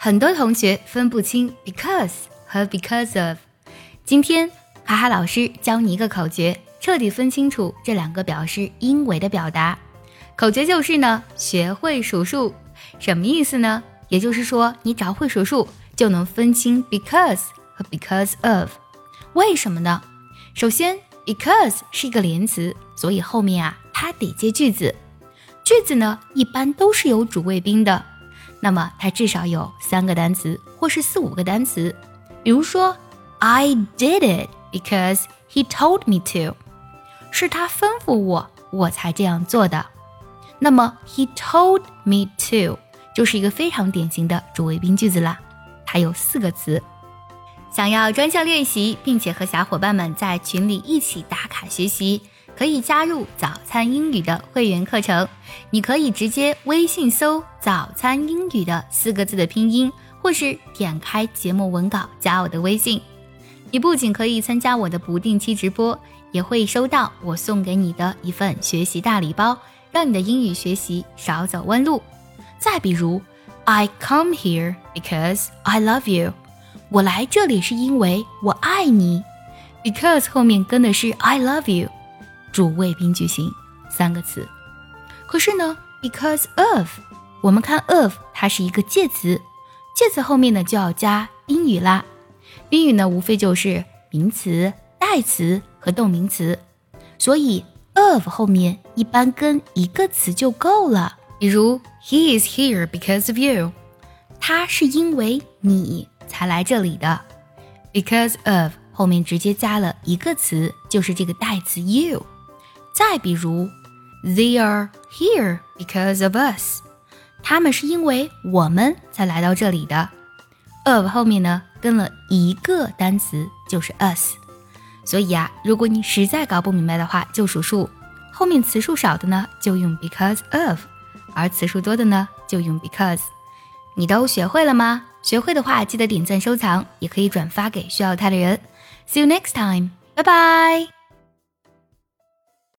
很多同学分不清 because 和 because of。今天哈哈老师教你一个口诀，彻底分清楚这两个表示因为的表达。口诀就是呢，学会数数，什么意思呢？也就是说，你只要会数数，就能分清 because 和 because of。为什么呢？首先，because 是一个连词，所以后面啊，它得接句子。句子呢，一般都是有主谓宾的，那么它至少有三个单词或是四五个单词。比如说，I did it because he told me to，是他吩咐我，我才这样做的。那么 he told me to 就是一个非常典型的主谓宾句子啦，它有四个词。想要专项练习，并且和小伙伴们在群里一起打卡学习。可以加入早餐英语的会员课程，你可以直接微信搜“早餐英语”的四个字的拼音，或是点开节目文稿加我的微信。你不仅可以参加我的不定期直播，也会收到我送给你的一份学习大礼包，让你的英语学习少走弯路。再比如，I come here because I love you，我来这里是因为我爱你。Because 后面跟的是 I love you。主谓宾句型三个词，可是呢，because of，我们看 of，它是一个介词，介词后面呢就要加宾语啦。宾语呢无非就是名词、代词和动名词，所以 of 后面一般跟一个词就够了。比如 He is here because of you，他是因为你才来这里的。Because of 后面直接加了一个词，就是这个代词 you。再比如，They are here because of us，他们是因为我们才来到这里的。of 后面呢跟了一个单词，就是 us。所以啊，如果你实在搞不明白的话，就数数，后面词数少的呢就用 because of，而词数多的呢就用 because。你都学会了吗？学会的话记得点赞收藏，也可以转发给需要它的人。See you next time，拜拜。